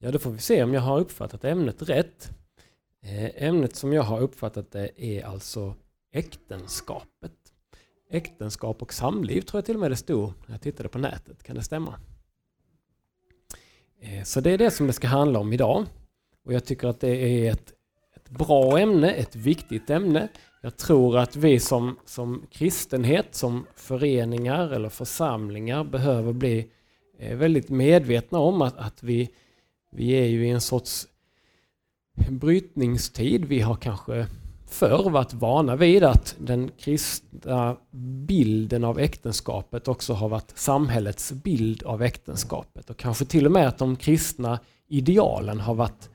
Ja, då får vi se om jag har uppfattat ämnet rätt. Eh, ämnet som jag har uppfattat det är alltså äktenskapet. Äktenskap och samliv tror jag till och med det stod när jag tittade på nätet. Kan det stämma? Eh, så det är det som det ska handla om idag. Och jag tycker att det är ett, ett bra ämne, ett viktigt ämne. Jag tror att vi som, som kristenhet, som föreningar eller församlingar behöver bli eh, väldigt medvetna om att, att vi, vi är ju i en sorts brytningstid. Vi har kanske förr varit vana vid att den kristna bilden av äktenskapet också har varit samhällets bild av äktenskapet och kanske till och med att de kristna idealen har varit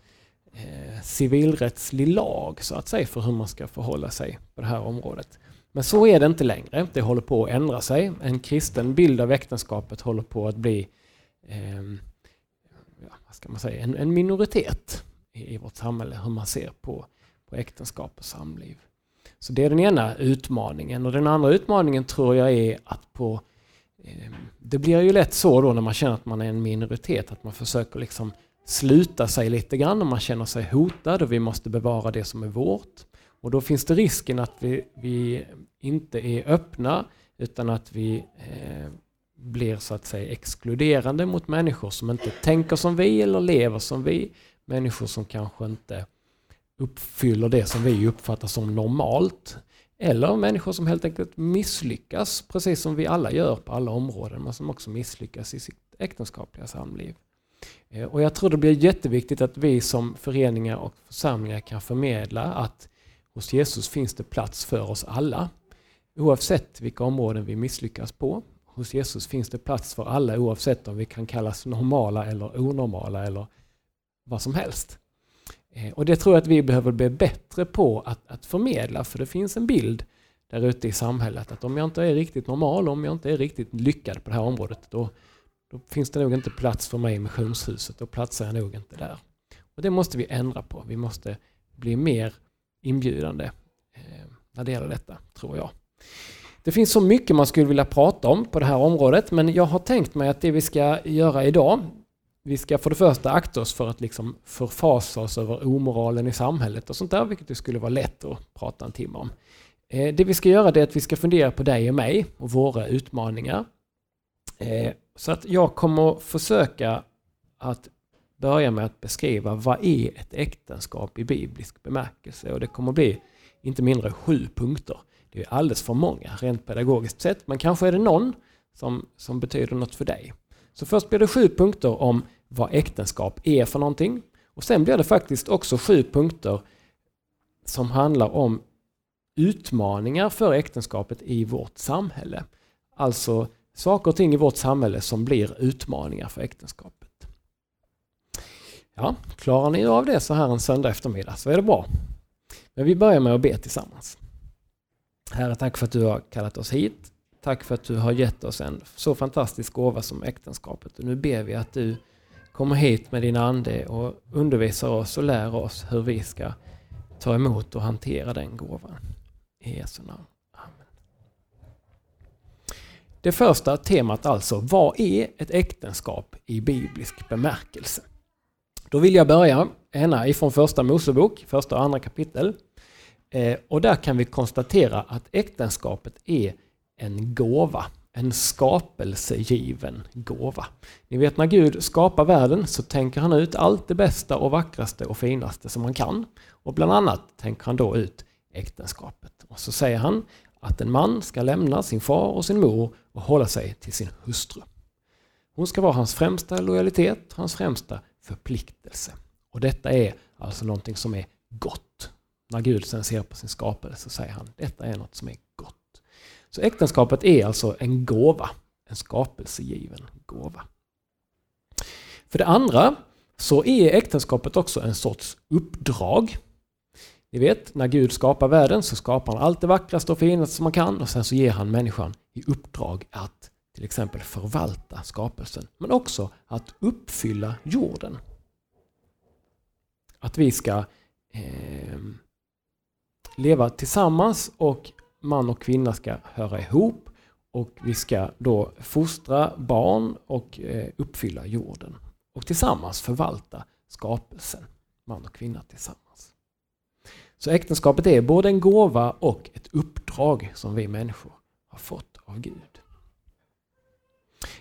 eh, civilrättslig lag så att säga för hur man ska förhålla sig på det här området. Men så är det inte längre. Det håller på att ändra sig. En kristen bild av äktenskapet håller på att bli eh, vad ska man säga, en, en minoritet i, i vårt samhälle, hur man ser på på äktenskap och samliv. Så det är den ena utmaningen. Och den andra utmaningen tror jag är att på eh, det blir ju lätt så då när man känner att man är en minoritet att man försöker liksom sluta sig lite grann och man känner sig hotad och vi måste bevara det som är vårt. Och då finns det risken att vi, vi inte är öppna utan att vi eh, blir så att säga exkluderande mot människor som inte tänker som vi eller lever som vi. Människor som kanske inte uppfyller det som vi uppfattar som normalt. Eller människor som helt enkelt misslyckas, precis som vi alla gör på alla områden, men som också misslyckas i sitt äktenskapliga samliv. Eh, och jag tror det blir jätteviktigt att vi som föreningar och församlingar kan förmedla att hos Jesus finns det plats för oss alla. Oavsett vilka områden vi misslyckas på. Hos Jesus finns det plats för alla oavsett om vi kan kallas normala eller onormala eller vad som helst. Eh, och det tror jag att vi behöver bli bättre på att, att förmedla, för det finns en bild där ute i samhället att om jag inte är riktigt normal, om jag inte är riktigt lyckad på det här området, då, då finns det nog inte plats för mig i missionshuset, då platsar jag nog inte där. Och det måste vi ändra på. Vi måste bli mer inbjudande eh, när det gäller detta, tror jag. Det finns så mycket man skulle vilja prata om på det här området, men jag har tänkt mig att det vi ska göra idag, vi ska för det första akta oss för att liksom förfasa oss över omoralen i samhället och sånt där, vilket det skulle vara lätt att prata en timme om. Eh, det vi ska göra är att vi ska fundera på dig och mig och våra utmaningar. Eh, så att jag kommer försöka att börja med att beskriva vad är ett äktenskap i biblisk bemärkelse och det kommer bli inte mindre än sju punkter. Det är alldeles för många rent pedagogiskt sett, men kanske är det någon som, som betyder något för dig. Så först blir det sju punkter om vad äktenskap är för någonting. Och sen blir det faktiskt också sju punkter som handlar om utmaningar för äktenskapet i vårt samhälle. Alltså saker och ting i vårt samhälle som blir utmaningar för äktenskapet. Ja, klarar ni av det så här en söndag eftermiddag så är det bra. Men vi börjar med att be tillsammans. Herre, tack för att du har kallat oss hit. Tack för att du har gett oss en så fantastisk gåva som äktenskapet. Och nu ber vi att du kommer hit med din ande och undervisar oss och lär oss hur vi ska ta emot och hantera den gåvan. I Jesu namn. Amen. Det första temat alltså, vad är ett äktenskap i biblisk bemärkelse? Då vill jag börja ena ifrån första Mosebok, första och andra kapitel. Eh, och där kan vi konstatera att äktenskapet är en gåva. En skapelsegiven gåva. Ni vet när Gud skapar världen så tänker han ut allt det bästa och vackraste och finaste som han kan. Och bland annat tänker han då ut äktenskapet. Och så säger han att en man ska lämna sin far och sin mor och hålla sig till sin hustru. Hon ska vara hans främsta lojalitet, hans främsta förpliktelse. Och detta är alltså någonting som är gott. När Gud sen ser på sin skapelse så säger han detta är något som är gott. Så äktenskapet är alltså en gåva, en skapelsegiven gåva. För det andra så är äktenskapet också en sorts uppdrag. Ni vet, när Gud skapar världen så skapar han allt det vackraste och finaste som man kan och sen så ger han människan i uppdrag att till exempel förvalta skapelsen, men också att uppfylla jorden. Att vi ska eh, leva tillsammans och man och kvinna ska höra ihop och vi ska då fostra barn och eh, uppfylla jorden och tillsammans förvalta skapelsen, man och kvinna tillsammans. Så äktenskapet är både en gåva och ett uppdrag som vi människor har fått av Gud.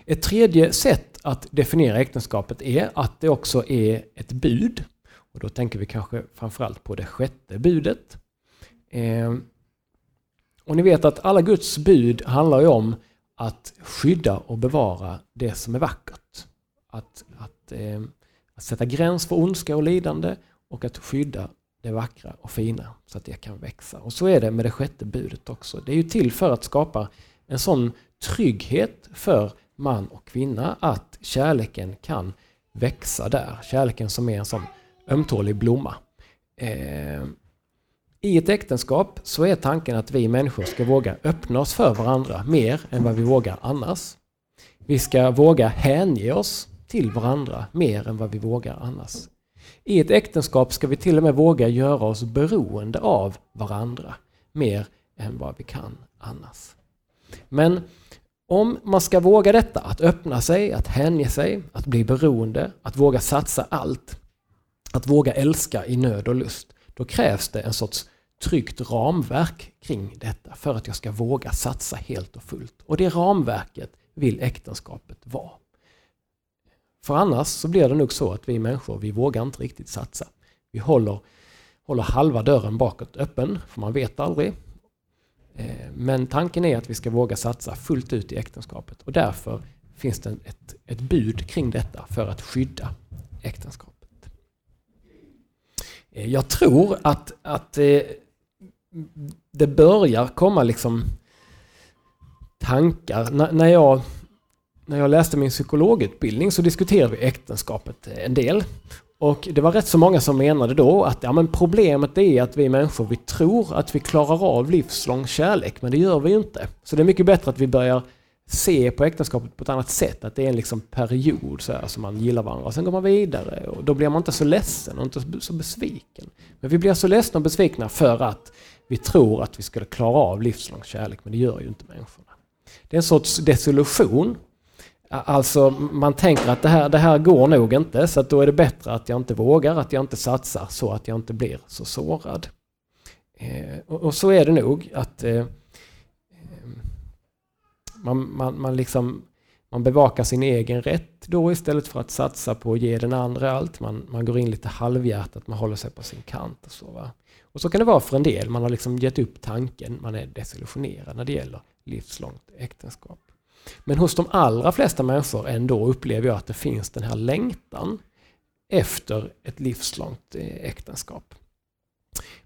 Ett tredje sätt att definiera äktenskapet är att det också är ett bud. Och då tänker vi kanske framförallt på det sjätte budet. Eh, och ni vet att alla Guds bud handlar ju om att skydda och bevara det som är vackert. Att, att, eh, att sätta gräns för ondska och lidande och att skydda det vackra och fina så att det kan växa. Och så är det med det sjätte budet också. Det är ju till för att skapa en sån trygghet för man och kvinna att kärleken kan växa där. Kärleken som är en sån ömtålig blomma. Eh, i ett äktenskap så är tanken att vi människor ska våga öppna oss för varandra mer än vad vi vågar annars. Vi ska våga hänge oss till varandra mer än vad vi vågar annars. I ett äktenskap ska vi till och med våga göra oss beroende av varandra mer än vad vi kan annars. Men om man ska våga detta, att öppna sig, att hänge sig, att bli beroende, att våga satsa allt, att våga älska i nöd och lust, då krävs det en sorts tryggt ramverk kring detta för att jag ska våga satsa helt och fullt. Och det ramverket vill äktenskapet vara. För annars så blir det nog så att vi människor, vi vågar inte riktigt satsa. Vi håller, håller halva dörren bakåt öppen, för man vet aldrig. Eh, men tanken är att vi ska våga satsa fullt ut i äktenskapet och därför finns det ett, ett bud kring detta för att skydda äktenskapet. Eh, jag tror att, att eh, det börjar komma liksom tankar. när jag när jag läste min psykologutbildning så diskuterade vi äktenskapet eh, en del. Och det var rätt så många som menade då att ja, men problemet är att vi människor vi tror att vi klarar av livslång kärlek men det gör vi ju inte. Så det är mycket bättre att vi börjar se på äktenskapet på ett annat sätt. Att det är en liksom period så här, som man gillar varandra. och Sen går man vidare och då blir man inte så ledsen och inte så besviken. Men vi blir så ledsna och besvikna för att vi tror att vi skulle klara av livslång kärlek men det gör ju inte människorna. Det är en sorts desillusion Alltså man tänker att det här, det här går nog inte så att då är det bättre att jag inte vågar, att jag inte satsar så att jag inte blir så sårad. Eh, och, och, så är det nog att eh, eh man, man, man, liksom, man bevakar sin egen rätt då istället för att satsa på att ge den andra allt. Man, man går in lite halvhjärtat, man håller sig på sin kant och så. Va? Och så kan det vara för en del, man har liksom gett upp tanken, man är desillusionerad när det gäller livslångt äktenskap. Men hos de allra flesta människor ändå upplever jag att det finns den här längtan efter ett livslångt eh, äktenskap.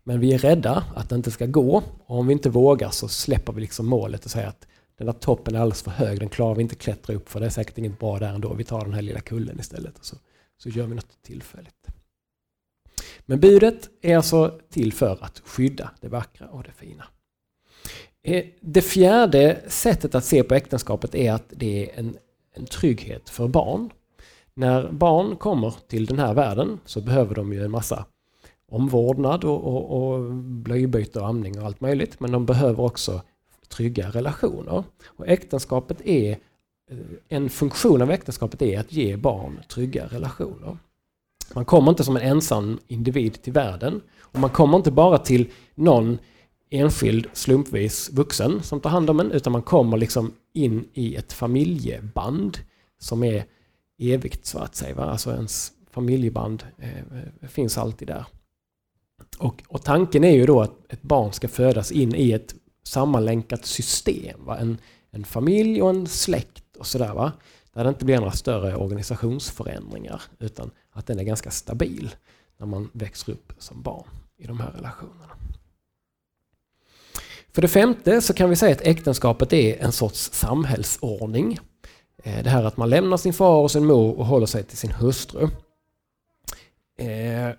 Men vi är rädda att det inte ska gå och om vi inte vågar så släpper vi liksom målet och säger att den där toppen är alldeles för hög, den klarar vi inte klättra upp för det är säkert inget bra där ändå. Vi tar den här lilla kullen istället och så, så gör vi något tillfälligt. Men budet är alltså till för att skydda det vackra och det fina. Eh, det fjärde sättet att se på äktenskapet är att det är en, en trygghet för barn. När barn kommer till den här världen så behöver de ju en massa omvårdnad och, och, och blöjbyte och amning och allt möjligt. Men de behöver också trygga relationer. Och äktenskapet är, eh, en funktion av äktenskapet är att ge barn trygga relationer. Man kommer inte som en ensam individ till världen. Och man kommer inte bara till någon enskild slumpvis vuxen som tar hand om en utan man kommer liksom in i ett familjeband som är evigt så att säga. Va? Alltså ens familjeband eh, finns alltid där. Och, och, tanken är ju då att ett barn ska födas in i ett sammanlänkat system. Va? En, en familj och en släkt och sådär. Där det inte blir några större organisationsförändringar utan att den är ganska stabil när man växer upp som barn i de här relationerna. För det femte så kan vi säga att äktenskapet är en sorts samhällsordning. Eh, det här att man lämnar sin far och sin mor och håller sig till sin hustru. Eh,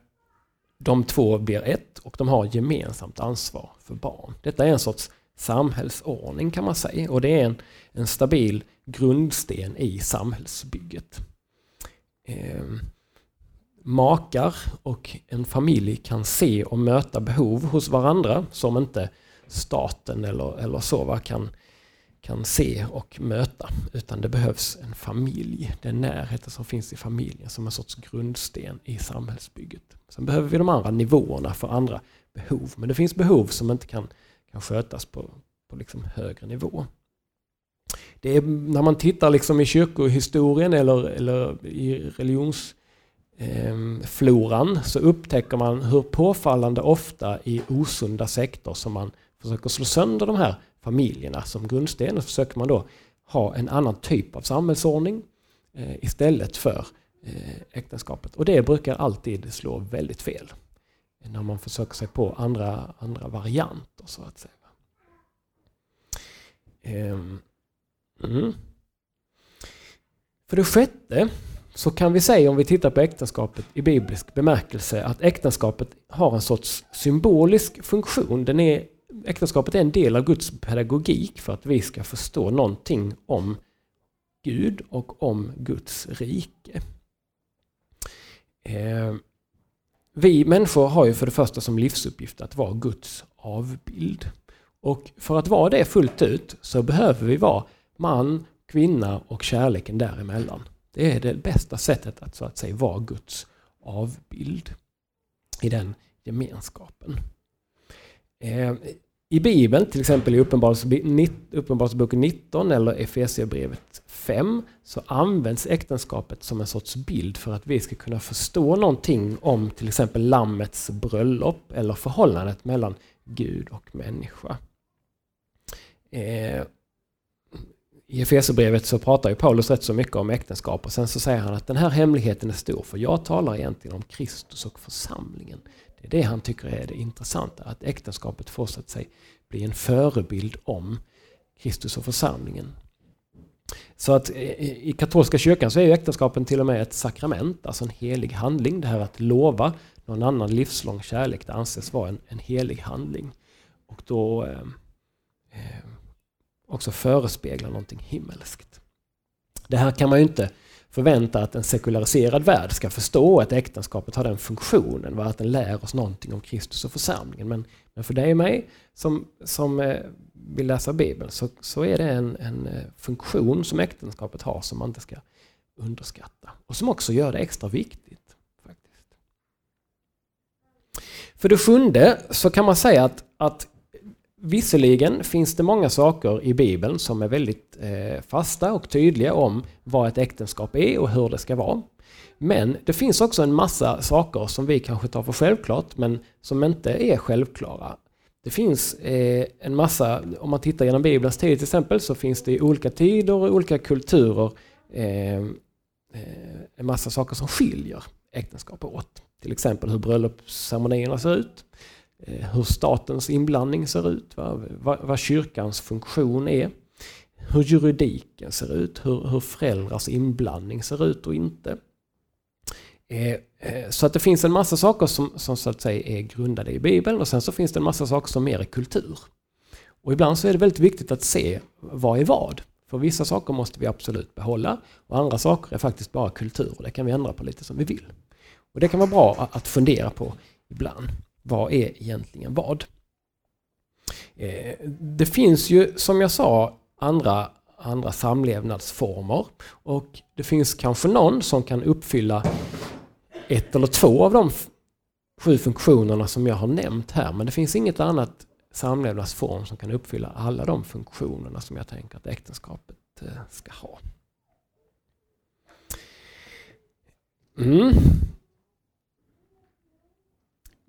de två blir ett och de har gemensamt ansvar för barn. Detta är en sorts samhällsordning kan man säga och det är en, en stabil grundsten i samhällsbygget. Eh, Makar och en familj kan se och möta behov hos varandra som inte staten eller, eller så va, kan, kan se och möta. Utan det behövs en familj. Den närheten som finns i familjen som en sorts grundsten i samhällsbygget. Sen behöver vi de andra nivåerna för andra behov. Men det finns behov som inte kan, kan skötas på, på liksom högre nivå. Det är, när man tittar liksom i kyrkohistorien eller, eller i religions Ehm, floran så upptäcker man hur påfallande ofta i osunda sektor som man försöker slå sönder de här familjerna som grundsten och försöker man då ha en annan typ av samhällsordning eh, istället för eh, äktenskapet. Och det brukar alltid slå väldigt fel eh, när man försöker sig på andra, andra varianter så att säga. Ehm, mm. För det sjätte så kan vi säga om vi tittar på äktenskapet i biblisk bemärkelse att äktenskapet har en sorts symbolisk funktion. Den är, äktenskapet är en del av Guds pedagogik för att vi ska förstå någonting om Gud och om Guds rike. Eh, vi människor har ju för det första som livsuppgift att vara Guds avbild. Och för att vara det fullt ut så behöver vi vara man, kvinna och kärleken däremellan. Det är det bästa sättet att så att säga vara Guds avbild i den gemenskapen. Eh, I Bibeln, till exempel i Uppenbarelseboken 19 eller Efesierbrevet 5 så används äktenskapet som en sorts bild för att vi ska kunna förstå någonting om till exempel Lammets bröllop eller förhållandet mellan Gud och människa. Eh, i Efesierbrevet så pratar ju Paulus rätt så mycket om äktenskap och sen så säger han att den här hemligheten är stor för jag talar egentligen om Kristus och församlingen. Det är det han tycker är det intressanta, att äktenskapet får så att säga bli en förebild om Kristus och församlingen. Så att eh, i katolska kyrkan så är ju äktenskapen till och med ett sakrament, alltså en helig handling. Det här att lova någon annan livslång kärlek, det anses vara en, en helig handling. Och då eh, eh, också förespeglar någonting himmelskt. Det här kan man ju inte förvänta att en sekulariserad värld ska förstå att äktenskapet har den funktionen, att den lär oss någonting om Kristus och församlingen. Men, men för dig och mig som, som eh, vill läsa Bibeln så, så är det en, en eh, funktion som äktenskapet har som man inte ska underskatta. Och som också gör det extra viktigt. faktiskt. För det sjunde så kan man säga att, att Visserligen finns det många saker i Bibeln som är väldigt eh, fasta och tydliga om vad ett äktenskap är och hur det ska vara. Men det finns också en massa saker som vi kanske tar för självklart men som inte är självklara. Det finns eh, en massa, om man tittar genom Bibelns tid till exempel, så finns det i olika tider och olika kulturer eh, eh en massa saker som skiljer äktenskap åt. Till exempel hur bröllopsceremonierna ser ut, Eh, hur statens inblandning ser ut, vad, vad, vad kyrkans funktion är, hur juridiken ser ut, hur, hur föräldrars inblandning ser ut och inte. Eh, eh, så att det finns en massa saker som, som så att säga är grundade i Bibeln och sen så finns det en massa saker som mer är kultur. Och ibland så är det väldigt viktigt att se vad är vad. För vissa saker måste vi absolut behålla och andra saker är faktiskt bara kultur och det kan vi ändra på lite som vi vill. Och Det kan vara bra att fundera på ibland. Vad är egentligen vad? Eh, det finns ju som jag sa andra, andra samlevnadsformer och det finns kanske någon som kan uppfylla ett eller två av de sju funktionerna som jag har nämnt här men det finns inget annat samlevnadsform som kan uppfylla alla de funktionerna som jag tänker att äktenskapet eh, ska ha. Mm.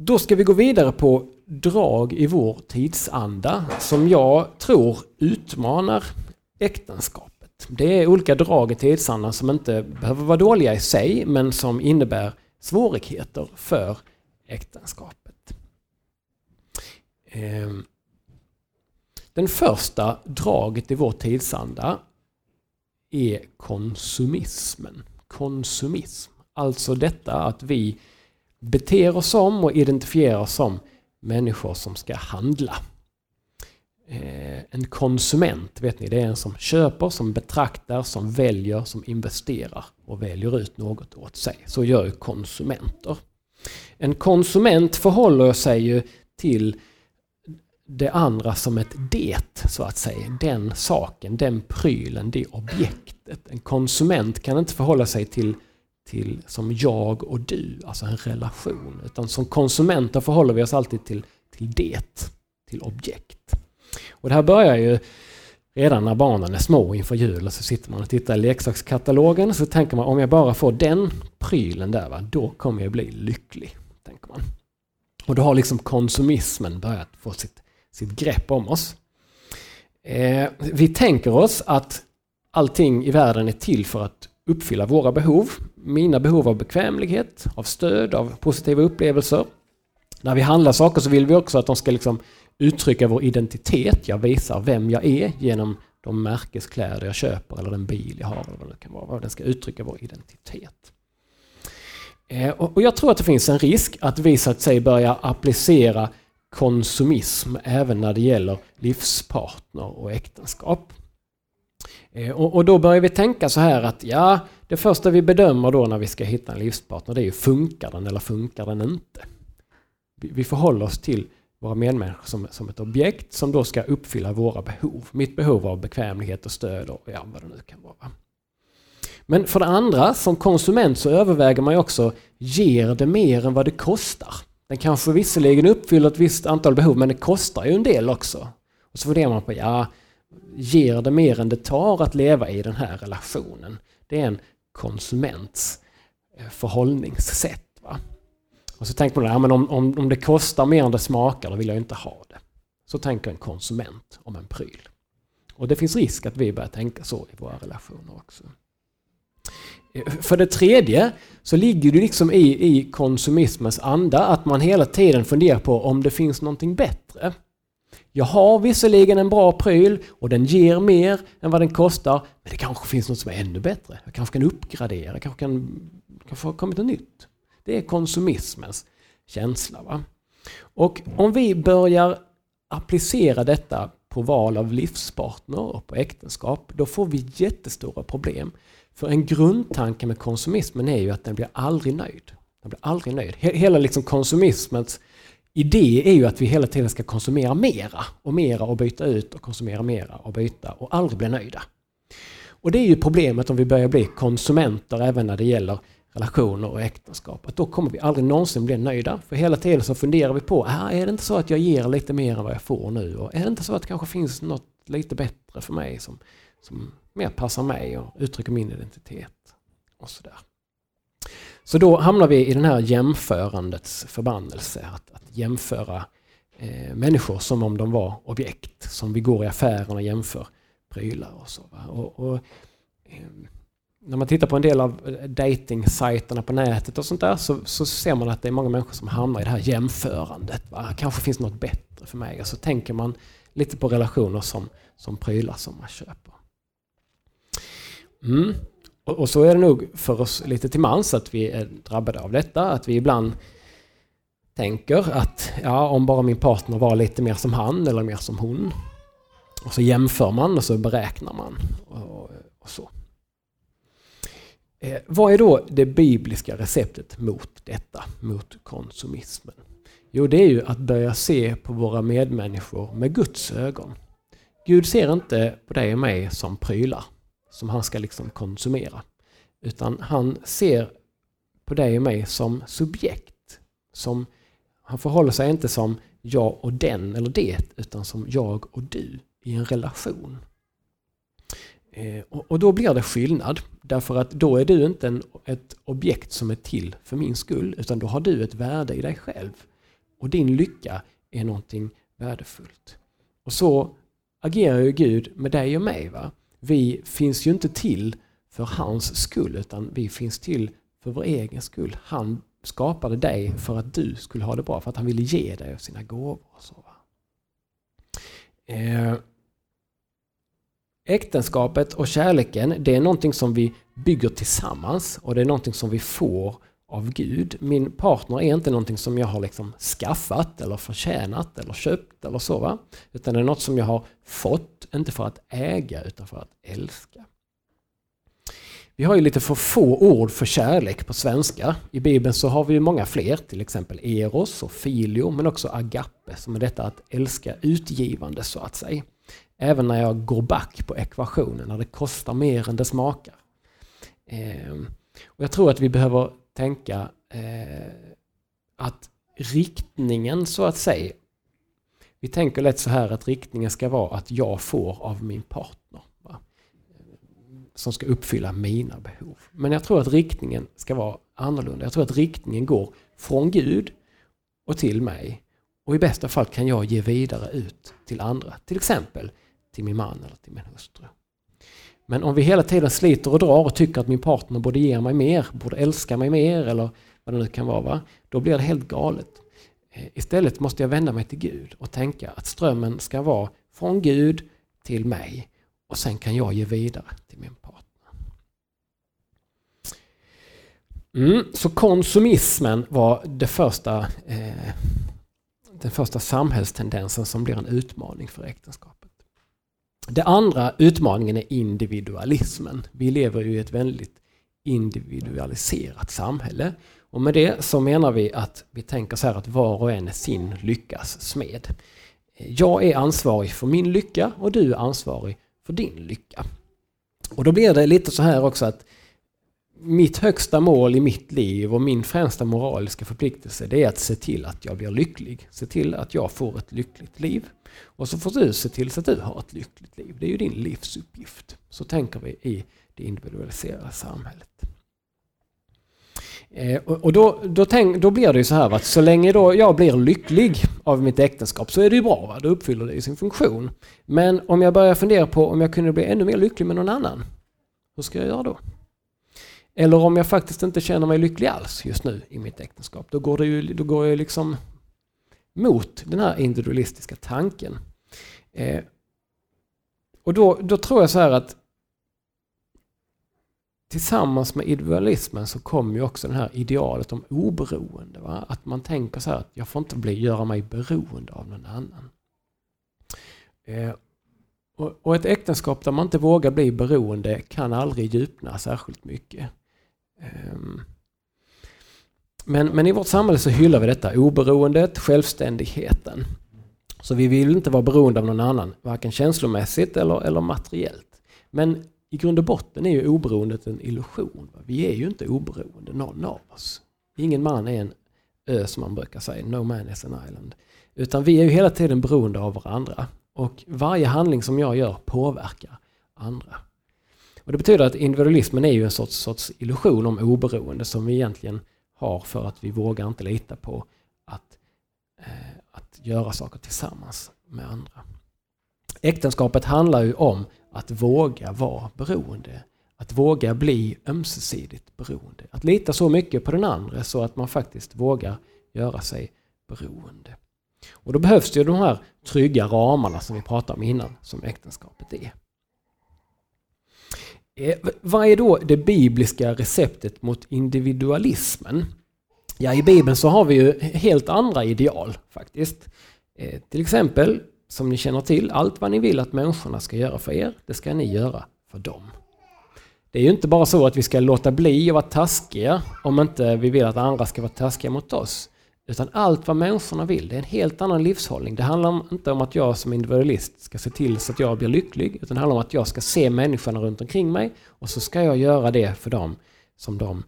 Då ska vi gå vidare på drag i vår tidsanda som jag tror utmanar äktenskapet. Det är olika drag i tidsandan som inte behöver vara dåliga i sig men som innebär svårigheter för äktenskapet. Ehm, den första draget i vår tidsanda är konsumismen. Konsumism, alltså detta att vi beter oss som och identifierar oss som människor som ska handla. Eh, en konsument, vet ni, det är en som köper, som betraktar, som väljer, som investerar och väljer ut något åt sig. Så gör ju konsumenter. En konsument förhåller sig ju till det andra som ett det, så att säga. Den saken, den prylen, det objektet. En konsument kan inte förhålla sig till, till som jag och du, alltså en relation. Utan som konsumenter förhåller vi oss alltid till, till det, till objekt. Och det här börjar ju redan när barnen är små inför jul. och Så sitter man och tittar i leksakskatalogen så tänker man om jag bara får den prylen där, va, då kommer jag bli lycklig. tänker man. Och då har liksom konsumismen börjat få sitt, sitt grepp om oss. Eh, vi tänker oss att allting i världen är till för att uppfylla våra behov. Mina behov av bekvämlighet, av stöd, av positiva upplevelser. När vi handlar saker så vill vi också att de ska liksom uttrycka vår identitet. Jag visar vem jag är genom de märkeskläder jag köper eller den bil jag har. Eller vad det kan vara. Den ska uttrycka vår identitet. Eh, och jag tror att det finns en risk att vi så att säga börjar applicera konsumism även när det gäller livspartner och äktenskap. Eh, och, och då börjar vi tänka så här att ja, det första vi bedömer då när vi ska hitta en livspartner det är ju funkar den eller funkar den inte? Vi förhåller oss till våra medmänniskor som, som ett objekt som då ska uppfylla våra behov. Mitt behov av bekvämlighet och stöd och ja, vad det nu kan vara. Men för det andra, som konsument så överväger man ju också, ger det mer än vad det kostar? Den kanske visserligen uppfyller ett visst antal behov men det kostar ju en del också. Och så funderar man på, ja, ger det mer än det tar att leva i den här relationen? Det är en konsuments eh, förhållningssätt. Va? Och så tänker man, ja, men om, om, om det kostar mer än det smakar, då vill jag inte ha det. Så tänker en konsument om en pryl. Och det finns risk att vi börjar tänka så i våra relationer också. Eh, för det tredje så ligger det liksom i, i konsumismens anda att man hela tiden funderar på om det finns någonting bättre. Jag har visserligen en bra pryl och den ger mer än vad den kostar, men det kanske finns något som är ännu bättre. Jag kanske kan uppgradera, jag kanske kan kanske har kommit något nytt. Det är konsumismens känsla. Va? Och om vi börjar applicera detta på val av livspartner och på äktenskap, då får vi jättestora problem. För en grundtanke med konsumismen är ju att den blir aldrig nöjd. Den blir aldrig nöjd. Hela liksom konsumismens idé är ju att vi hela tiden ska konsumera mera och mera och byta ut och konsumera mera och byta och aldrig bli nöjda. Och det är ju problemet om vi börjar bli konsumenter även när det gäller relationer och äktenskap. Att då kommer vi aldrig någonsin bli nöjda. För hela tiden så funderar vi på, ah, är det inte så att jag ger lite mer än vad jag får nu? Och är det inte så att det kanske finns något lite bättre för mig som, som mer passar mig och uttrycker min identitet? Och sådär. Så då hamnar vi i den här jämförandets förbannelse. Att, att jämföra eh, människor som om de var objekt. Som vi går i affären och jämför prylar och så. Och, och eh, när man tittar på en del av eh, dating på nätet och sånt där så, så ser man att det är många människor som hamnar i det här jämförandet. Va? Kanske finns något bättre för mig. Och så tänker man lite på relationer som, som prylar som man köper. Mm. Och, så är det nog för oss lite till mans att vi är drabbade av detta. Att vi ibland tänker att ja, om bara min partner var lite mer som han eller mer som hon. Och så jämför man och så beräknar man. och, och så. Eh, vad är då det bibliska receptet mot detta, mot konsumismen? Jo, det är ju att börja se på våra medmänniskor med Guds ögon. Gud ser inte på dig och mig som prylar, som han ska liksom konsumera. Utan han ser på dig och mig som subjekt. Som, han förhåller sig inte som jag och den eller det, utan som jag och du i en relation. Eh, och då blir det skillnad. Därför att då är du inte en, ett objekt som är till för min skull, utan då har du ett värde i dig själv. Och din lycka är någonting värdefullt. Och så agerar ju Gud med dig och mig. Va? Vi finns ju inte till för hans skull, utan vi finns till för vår egen skull. Han skapade dig för att du skulle ha det bra, för att han ville ge dig sina gåvor. Och så. Eh, Äktenskapet och kärleken, det är någonting som vi bygger tillsammans och det är någonting som vi får av Gud. Min partner är inte någonting som jag har liksom skaffat eller förtjänat eller köpt eller så. Va? Utan det är något som jag har fått, inte för att äga utan för att älska. Vi har ju lite för få ord för kärlek på svenska. I Bibeln så har vi ju många fler, till exempel eros och filio, men också agape, som är detta att älska utgivande så att säga. Även när jag går back på ekvationen, när det kostar mer än det smakar. Ehm, och jag tror att vi behöver tänka eh, att riktningen så att säga, vi tänker lätt så här att riktningen ska vara att jag får av min partner. Va? Som ska uppfylla mina behov. Men jag tror att riktningen ska vara annorlunda. Jag tror att riktningen går från Gud och till mig. Och i bästa fall kan jag ge vidare ut till andra. Till exempel till min man eller till min hustru. Men om vi hela tiden sliter och drar och tycker att min partner borde ge mig mer, borde älska mig mer eller vad det nu kan vara, va? då blir det helt galet. Eh, istället måste jag vända mig till Gud och tänka att strömmen ska vara från Gud till mig och sen kan jag ge vidare till min partner. Mm, så konsumismen var det första, eh, den första samhällstendensen som blir en utmaning för äktenskapet. Det andra utmaningen är individualismen. Vi lever ju i ett väldigt individualiserat samhälle. Och med det så menar vi att vi tänker så här att var och en är sin lyckas smed. Jag är ansvarig för min lycka och du är ansvarig för din lycka. Och då blir det lite så här också att mitt högsta mål i mitt liv och min främsta moraliska förpliktelse det är att se till att jag blir lycklig. Se till att jag får ett lyckligt liv. Och så får du se till så att du har ett lyckligt liv. Det är ju din livsuppgift. Så tänker vi i det individualiserade samhället. Eh, och då, då, tänk, då blir det ju så här att så länge då jag blir lycklig av mitt äktenskap så är det ju bra. Va? Då uppfyller det sin funktion. Men om jag börjar fundera på om jag kunde bli ännu mer lycklig med någon annan. Hur ska jag göra då? Eller om jag faktiskt inte känner mig lycklig alls just nu i mitt äktenskap. Då går, det ju, då går jag liksom mot den här individualistiska tanken. Eh, och då, då tror jag så här att tillsammans med individualismen så kommer ju också det här idealet om oberoende. Va? Att man tänker så här att jag får inte bli, göra mig beroende av någon annan. Eh, och, och, ett äktenskap där man inte vågar bli beroende kan aldrig djupna särskilt mycket. Eh, men, men i vårt samhälle så hyllar vi detta oberoendet, självständigheten. Så vi vill inte vara beroende av någon annan, varken känslomässigt eller, eller materiellt. Men i grund och botten är ju oberoendet en illusion. Vi är ju inte oberoende, någon av oss. Ingen man är en ö som man brukar säga, no man is an island. Utan vi är ju hela tiden beroende av varandra. Och varje handling som jag gör påverkar andra. Och Det betyder att individualismen är ju en sorts, sorts illusion om oberoende som vi egentligen har för att vi vågar inte lita på att, eh, att göra saker tillsammans med andra. Äktenskapet handlar ju om att våga vara beroende. Att våga bli ömsesidigt beroende. Att lita så mycket på den andra så att man faktiskt vågar göra sig beroende. Och då behövs det ju de här trygga ramarna som vi pratade om innan, som äktenskapet är. Eh, vad är då det bibliska receptet mot individualismen? Ja, i Bibeln så har vi ju helt andra ideal faktiskt. Eh, till exempel som ni känner till, allt vad ni vill att människorna ska göra för er, det ska ni göra för dem. Det är ju inte bara så att vi ska låta bli att vara taskiga om inte vi vill att andra ska vara taskiga mot oss. Utan allt vad människorna vill, det är en helt annan livshållning. Det handlar inte om att jag som individualist ska se till så att jag blir lycklig, utan det handlar om att jag ska se människorna runt omkring mig och så ska jag göra det för dem som de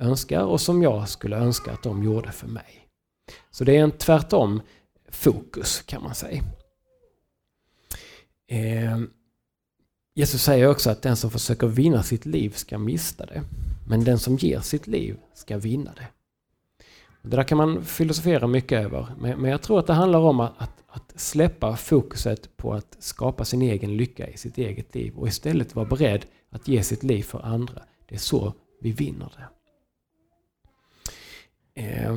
önskar och som jag skulle önska att de gjorde för mig. Så det är en tvärtom fokus kan man säga. Eh, Jesus säger också att den som försöker vinna sitt liv ska mista det. Men den som ger sitt liv ska vinna det. Det där kan man filosofera mycket över. Men, jag tror att det handlar om att, att, att, släppa fokuset på att skapa sin egen lycka i sitt eget liv och istället vara beredd att ge sitt liv för andra. Det är så vi vinner det. Eh,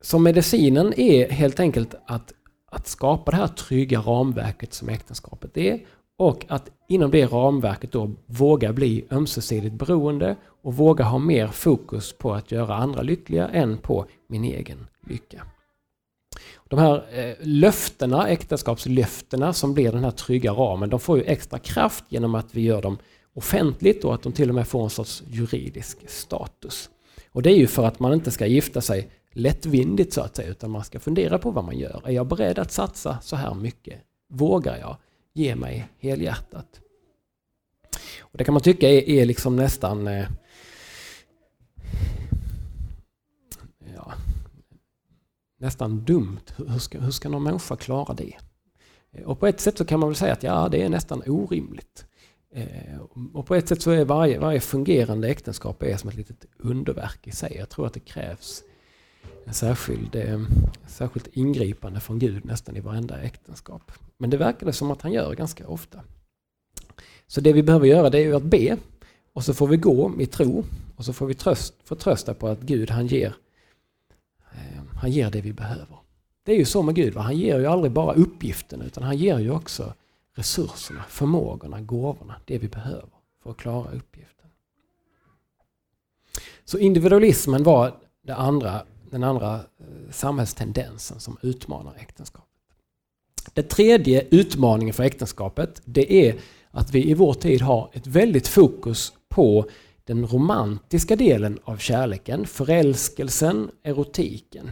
så medicinen är helt enkelt att att skapa det här trygga ramverket som äktenskapet är och att inom det ramverket då våga bli ömsesidigt beroende och våga ha mer fokus på att göra andra lyckliga än på min egen lycka. De här eh, löftena, äktenskapslöftena som blir den här trygga ramen, de får ju extra kraft genom att vi gör dem offentligt och att de till och med får en sorts juridisk status. Och det är ju för att man inte ska gifta sig lättvindigt så att säga, utan man ska fundera på vad man gör. Är jag beredd att satsa så här mycket? Vågar jag ge mig helhjärtat? Och det kan man tycka är, är liksom nästan eh, ja, nästan dumt. Hur ska, hur ska någon människa klara det? Eh, och på ett sätt så kan man väl säga att ja, det är nästan orimligt. Eh, och på ett sätt så är varje, varje fungerande äktenskap är som ett litet underverk i sig. Jag tror att det krävs en särskild, eh, särskilt ingripande från Gud nästan i varenda äktenskap. Men det verkar det som att han gör ganska ofta. Så det vi behöver göra det är att be och så får vi gå i tro och så får vi tröst, förtrösta på att Gud han ger, eh, han ger det vi behöver. Det är ju så med Gud, va? han ger ju aldrig bara uppgiften utan han ger ju också resurserna, förmågorna, gåvorna, det vi behöver för att klara uppgiften. Så individualismen var det andra, den andra eh, samhällstendensen som utmanar äktenskapet. Den tredje utmaningen för äktenskapet det är att vi i vår tid har ett väldigt fokus på den romantiska delen av kärleken, förälskelsen, erotiken.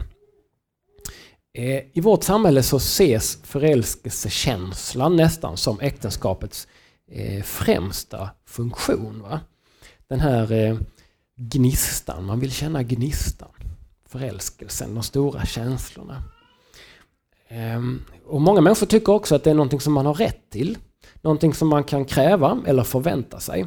Eh, I vårt samhälle så ses förälskelsekänslan nästan som äktenskapets eh, främsta funktion. Va? Den här eh, gnistan, man vill känna gnistan. Förälskelsen, de stora känslorna. Ehm, och Många människor tycker också att det är någonting som man har rätt till. Någonting som man kan kräva eller förvänta sig.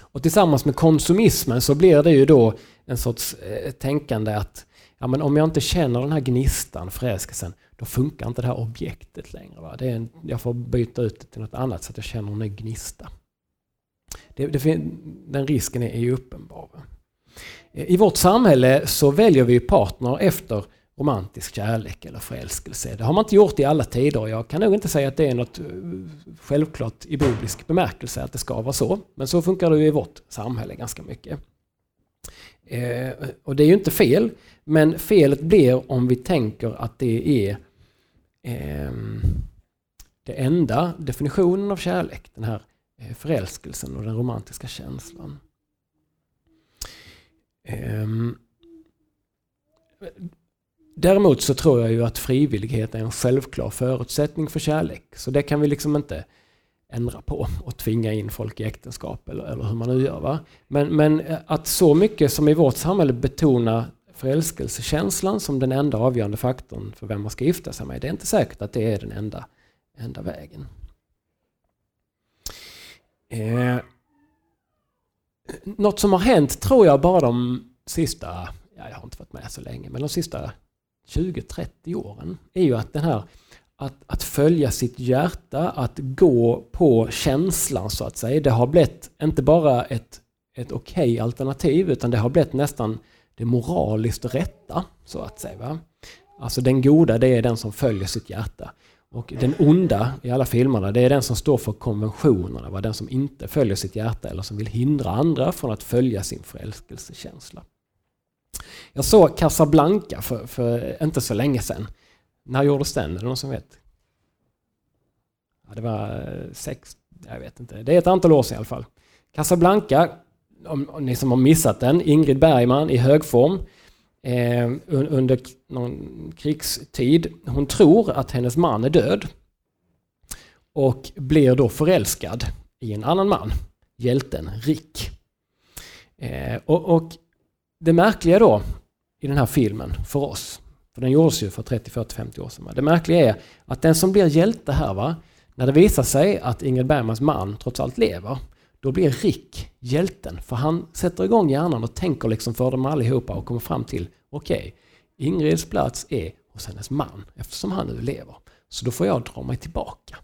Och tillsammans med konsumismen så blir det ju då en sorts eh, tänkande att ja, men om jag inte känner den här gnistan, förälskelsen, då funkar inte det här objektet längre. Va? Det är en, jag får byta ut det till något annat så att jag känner en gnista. Det, det, den risken är, är uppenbar. Eh, I vårt samhälle så väljer vi partner efter romantisk kärlek eller förälskelse. Det har man inte gjort i alla tider. Jag kan nog inte säga att det är något eh, självklart i biblisk bemärkelse att det ska vara så. Men så funkar det i vårt samhälle ganska mycket. Eh, och det är ju inte fel, men felet blir om vi tänker att det är eh, det enda definitionen av kärlek, den här eh, förälskelsen och den romantiska känslan. Eh, däremot så tror jag ju att frivillighet är en självklar förutsättning för kärlek. Så det kan vi liksom inte ändra på och tvinga in folk i äktenskap eller, eller hur man nu gör. Va? Men, men eh, att så mycket som i vårt samhälle betona förälskelsekänslan som den enda avgörande faktorn för vem man ska gifta sig med. Det är inte säkert att det är den enda, enda vägen. Eh, något som har hänt tror jag bara de sista, ja, jag har inte varit med så länge, men de sista 20-30 åren är ju att den här att, att följa sitt hjärta, att gå på känslan så att säga. Det har blivit inte bara ett, ett okej okay alternativ utan det har blivit nästan det moraliskt rätta så att säga. Va? Alltså den goda det är den som följer sitt hjärta. Och den onda i alla filmerna det är den som står för konventionerna, va? den som inte följer sitt hjärta eller som vill hindra andra från att följa sin förälskelsekänsla. Jag såg Casablanca för, för inte så länge sedan. När gjordes den? Är det någon som vet? Ja, det var eh, sex, jag vet inte. Det är ett antal år sedan i alla fall. Casablanca, om, om ni som har missat den, Ingrid Bergman i hög form eh, under någon krigstid. Hon tror att hennes man är död och blir då förälskad i en annan man, hjälten Rick. Eh, och, och det märkliga då i den här filmen för oss för den gjordes ju för 30, 40, 50 år sedan. Det märkliga är att den som blir hjälte här, va, när det visar sig att Ingrid Bergmans man trots allt lever, då blir Rick hjälten. För han sätter igång hjärnan och tänker liksom för dem allihopa och kommer fram till, okej, okay, Ingrids plats är hos hennes man eftersom han nu lever. Så då får jag dra mig tillbaka.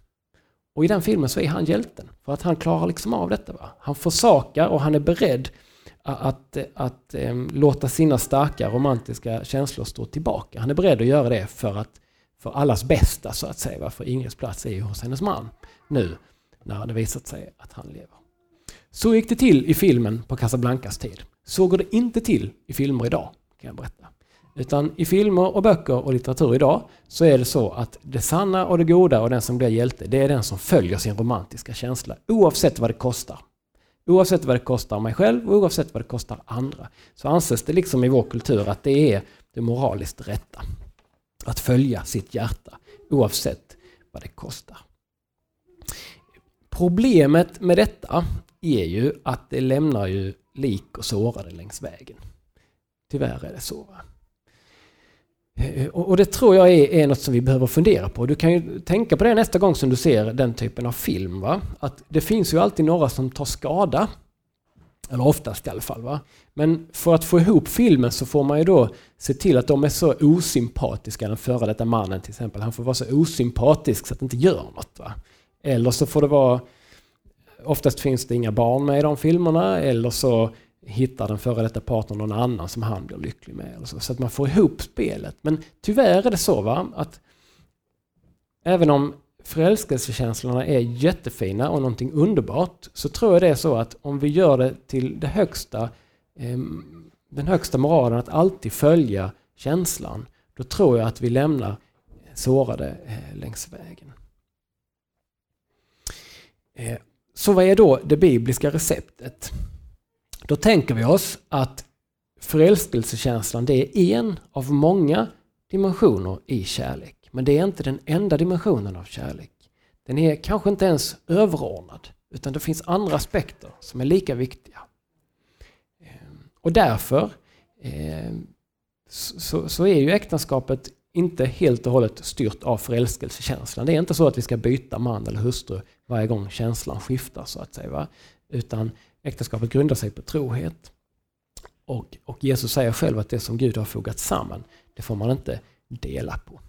Och i den filmen så är han hjälten. För att han klarar liksom av detta. Va? Han försakar och han är beredd att, att um, låta sina starka romantiska känslor stå tillbaka. Han är beredd att göra det för, att, för allas bästa så att säga. För Ingrids plats är ju hos hennes man nu när det visat sig att han lever. Så gick det till i filmen på Casablancas tid. Så går det inte till i filmer idag, kan jag berätta. Utan i filmer och böcker och litteratur idag så är det så att det sanna och det goda och den som blir hjälte, det är den som följer sin romantiska känsla oavsett vad det kostar. Oavsett vad det kostar mig själv och oavsett vad det kostar andra. Så anses det liksom i vår kultur att det är det moraliskt rätta. Att följa sitt hjärta oavsett vad det kostar. Problemet med detta är ju att det lämnar ju lik och sårade längs vägen. Tyvärr är det så. Eh, och det tror jag är, är något som vi behöver fundera på. Du kan ju tänka på det nästa gång som du ser den typen av film. Va? Att det finns ju alltid några som tar skada. Eller oftast i alla fall. Va? Men för att få ihop filmen så får man ju då se till att de är så osympatiska. Den före detta mannen till exempel. Han får vara så osympatisk så att det inte gör något. Va? Eller så får det vara... Oftast finns det inga barn med i de filmerna. Eller så hittar den före detta partnern någon annan som han blir lycklig med. Så, så, att man får ihop spelet. Men tyvärr är det så va, att även om förälskelsekänslorna är jättefina och någonting underbart så tror jag det är så att om vi gör det till det högsta, eh, den högsta moralen att alltid följa känslan, då tror jag att vi lämnar sårade eh, längs vägen. Eh, så vad är då det bibliska receptet? Då tänker vi oss att förälskelsekänslan det är en av många dimensioner i kärlek. Men det är inte den enda dimensionen av kärlek. Den är kanske inte ens överordnad utan det finns andra aspekter som är lika viktiga. Ehm, och därför ehm, så, så är ju äktenskapet inte helt och hållet styrt av förälskelsekänslan. Det är inte så att vi ska byta man eller hustru varje gång känslan skiftar så att säga. Va? Utan Äktenskapet grundar sig på trohet. Och, och Jesus säger själv att det som Gud har fogat samman, det får man inte dela på.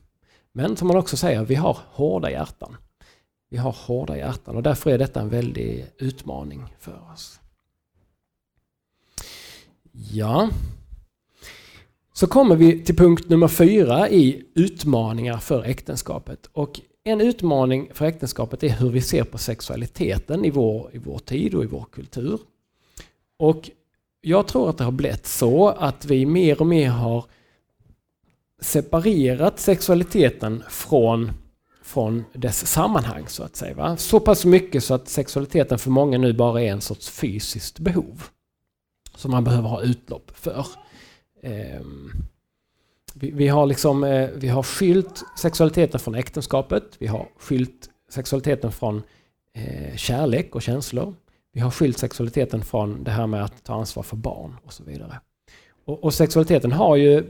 Men som man också säger, vi har hårda hjärtan. Vi har hårda hjärtan och därför är detta en väldig utmaning för oss. Ja, så kommer vi till punkt nummer fyra i utmaningar för äktenskapet. Och en utmaning för äktenskapet är hur vi ser på sexualiteten i vår, i vår tid och i vår kultur. Och jag tror att det har blivit så att vi mer och mer har separerat sexualiteten från, från dess sammanhang så att säga. Va? Så pass mycket så att sexualiteten för många nu bara är en sorts fysiskt behov. Som man behöver ha utlopp för. Ehm, vi, vi, har liksom, eh, vi har skilt sexualiteten från äktenskapet. Vi har skilt sexualiteten från eh, kärlek och känslor. Vi har skilt sexualiteten från det här med att ta ansvar för barn och så vidare. Och, och sexualiteten har ju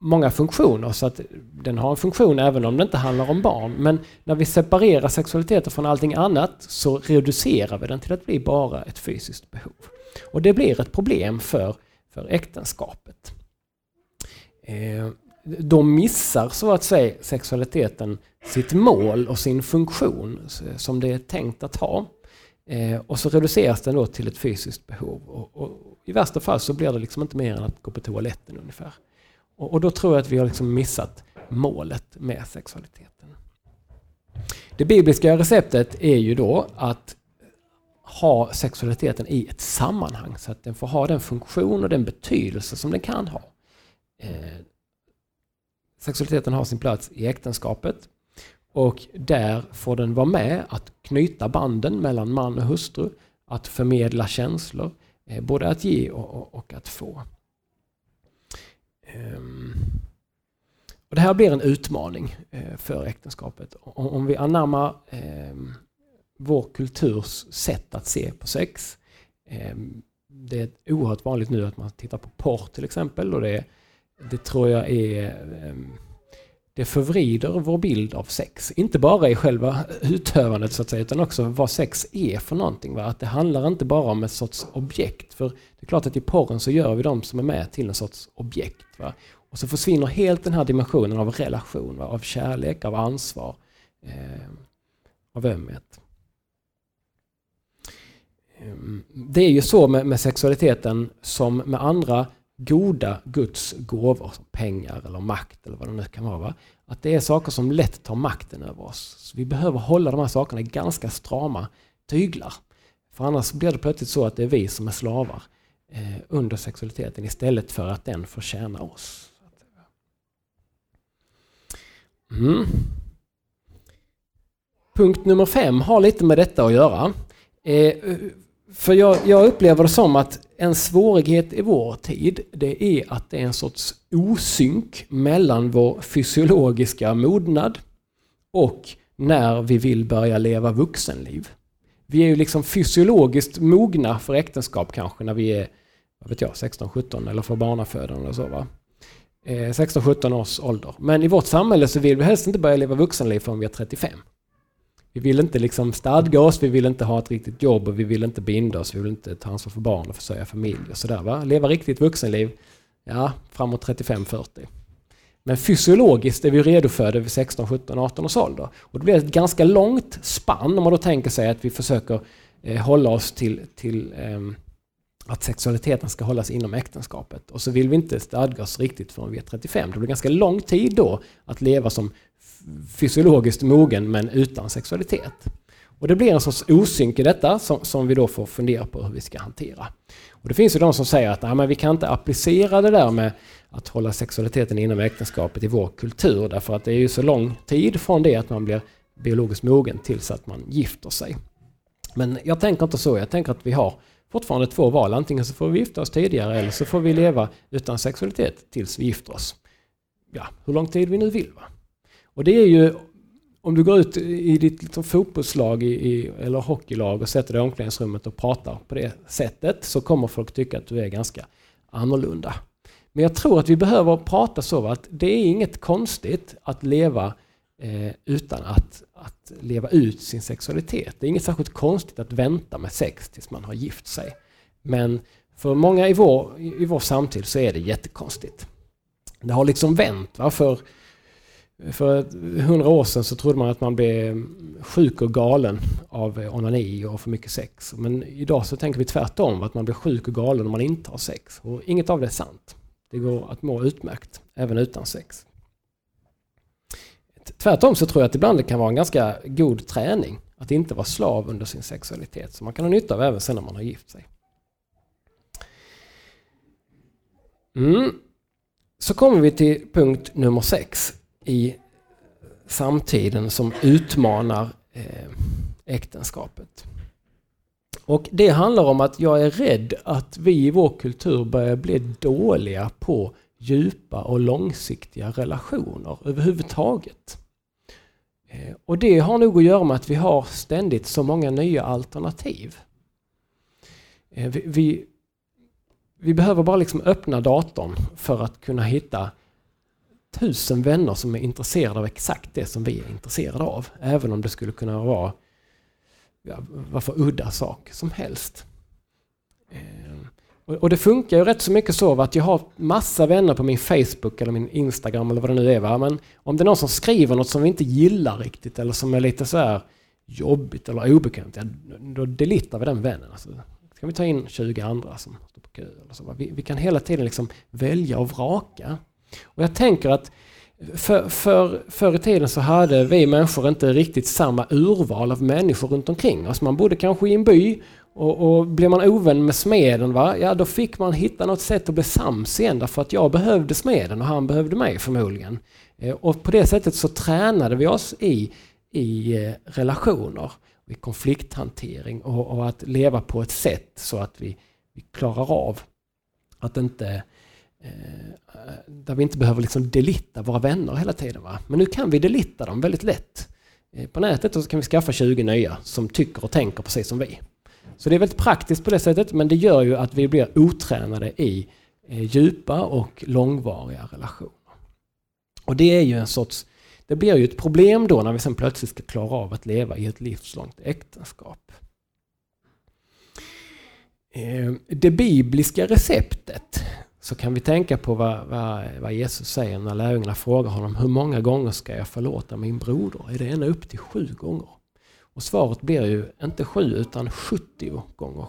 många funktioner så att den har en funktion även om det inte handlar om barn. Men när vi separerar sexualiteten från allting annat så reducerar vi den till att bli bara ett fysiskt behov. Och det blir ett problem för, för äktenskapet. Eh, de missar så att säga sexualiteten sitt mål och sin funktion som det är tänkt att ha. Eh, och så reduceras den då till ett fysiskt behov. Och, och, I värsta fall så blir det liksom inte mer än att gå på toaletten ungefär. Och, och då tror jag att vi har liksom missat målet med sexualiteten. Det bibliska receptet är ju då att ha sexualiteten i ett sammanhang så att den får ha den funktion och den betydelse som den kan ha. Eh, sexualiteten har sin plats i äktenskapet och där får den vara med att knyta banden mellan man och hustru, att förmedla känslor, eh, både att ge och, och att få. Eh, och det här blir en utmaning eh, för äktenskapet. Om vi anammar eh, vår kulturs sätt att se på sex. Ehm, det är oerhört vanligt nu att man tittar på porr till exempel och det, det tror jag är ehm, det förvrider vår bild av sex. Inte bara i själva utövandet så att säga, utan också vad sex är för någonting. Va? Att det handlar inte bara om ett sorts objekt. För det är klart att i porren så gör vi de som är med till en sorts objekt. Va? Och så försvinner helt den här dimensionen av relation, va? av kärlek, av ansvar, eh, av ömhet. Det är ju så med, med sexualiteten som med andra goda Guds gåvor, som pengar eller makt eller vad det nu kan vara. Va? Att det är saker som lätt tar makten över oss. Så vi behöver hålla de här sakerna i ganska strama tyglar. För annars blir det plötsligt så att det är vi som är slavar eh, under sexualiteten istället för att den förtjänar oss. Mm. Punkt nummer fem har lite med detta att göra. Eh, för jag, jag, upplever det som att en svårighet i vår tid, det är att det är en sorts osynk mellan vår fysiologiska modnad och när vi vill börja leva vuxenliv. Vi är ju liksom fysiologiskt mogna för äktenskap kanske när vi är vad vet jag, 16, 17 eller för barnafödande och så. Va? Eh, 16-17 års ålder. Men i vårt samhälle så vill vi helst inte börja leva vuxenliv förrän vi är 35. Vi vill inte liksom stadga oss, vi vill inte ha ett riktigt jobb och vi vill inte binda oss, vi vill inte ta ansvar för barn och försörja familj och sådär. Va? Leva riktigt vuxenliv, ja, framåt 35-40. Men fysiologiskt är vi redo för det vid 16, 17, 18 års ålder. Och det blir ett ganska långt spann om man då tänker sig att vi försöker eh, hålla oss till, till eh, att sexualiteten ska hållas inom äktenskapet. Och så vill vi inte stadga oss riktigt förrän vi är 35. Det blir ganska lång tid då att leva som fysiologiskt mogen men utan sexualitet. Och det blir en sorts osynk i detta som, som, vi då får fundera på hur vi ska hantera. Och det finns ju de som säger att nej, men vi kan inte applicera det där med att hålla sexualiteten inom äktenskapet i vår kultur därför att det är ju så lång tid från det att man blir biologiskt mogen tills att man gifter sig. Men jag tänker inte så, jag tänker att vi har fortfarande två val. Antingen så får vi gifta oss tidigare eller så får vi leva utan sexualitet tills vi gifter oss. Ja, hur lång tid vi nu vill. Va? Och det är ju, om du går ut i ditt liksom, fotbollslag i, i, eller hockeylag och sätter dig i omklädningsrummet och pratar på det sättet så kommer folk tycka att du är ganska annorlunda. Men jag tror att vi behöver prata så att det är inget konstigt att leva eh, utan att, att leva ut sin sexualitet. Det är inget särskilt konstigt att vänta med sex tills man har gift sig. Men för många i vår, i vår samtid så är det jättekonstigt. Det har liksom vänt. Va? För, för hundra år sedan så trodde man att man blev sjuk och galen av onani och för mycket sex. Men idag så tänker vi tvärtom, att man blir sjuk och galen om man inte har sex. Och inget av det är sant. Det går att må utmärkt, även utan sex. Tvärtom så tror jag att ibland det kan vara en ganska god träning att inte vara slav under sin sexualitet. som man kan ha nytta av även sen när man har gift sig. Mm. Så kommer vi till punkt nummer sex i samtiden som utmanar eh, äktenskapet. Och det handlar om att jag är rädd att vi i vår kultur börjar bli dåliga på djupa och långsiktiga relationer överhuvudtaget. Eh, och det har nog att göra med att vi har ständigt så många nya alternativ. Eh, vi, vi, vi behöver bara liksom öppna datorn för att kunna hitta tusen vänner som är intresserade av exakt det som vi är intresserade av. Även om det skulle kunna vara ja, varför udda sak som helst. Eh, och det funkar ju rätt så mycket så att jag har massa vänner på min Facebook eller min Instagram eller vad det nu är. Va? Men om det är någon som skriver något som vi inte gillar riktigt eller som är lite så här jobbigt eller obekvämt, ja, då delitar vi den vännen. Alltså, kan vi ta in 20 andra som står på kö. Eller så. Vi, vi kan hela tiden liksom välja och vraka. Och jag tänker att för, för, förr i tiden så hade vi människor inte riktigt samma urval av människor runt omkring oss. Man bodde kanske i en by och, och blev man ovän med smeden, va? ja då fick man hitta något sätt att bli sams igen därför att jag behövde smeden och han behövde mig förmodligen. Eh, och på det sättet så tränade vi oss i, i eh, relationer, i konflikthantering och, och, att leva på ett sätt så att vi, vi klarar av att inte eh, där vi inte behöver liksom delita våra vänner hela tiden. Va? Men nu kan vi delita dem väldigt lätt. På nätet så kan vi skaffa 20 nya som tycker och tänker precis som vi. Så det är väldigt praktiskt på det sättet men det gör ju att vi blir otränade i eh, djupa och långvariga relationer. Och det är ju en sorts det blir ju ett problem då när vi sen plötsligt ska klara av att leva i ett livslångt äktenskap. Eh, det bibliska receptet så kan vi tänka på vad, vad, vad Jesus säger när lärjungarna frågar honom hur många gånger ska jag förlåta min broder? Är det ända upp till sju gånger? Och svaret blir ju inte 7 utan 70 gånger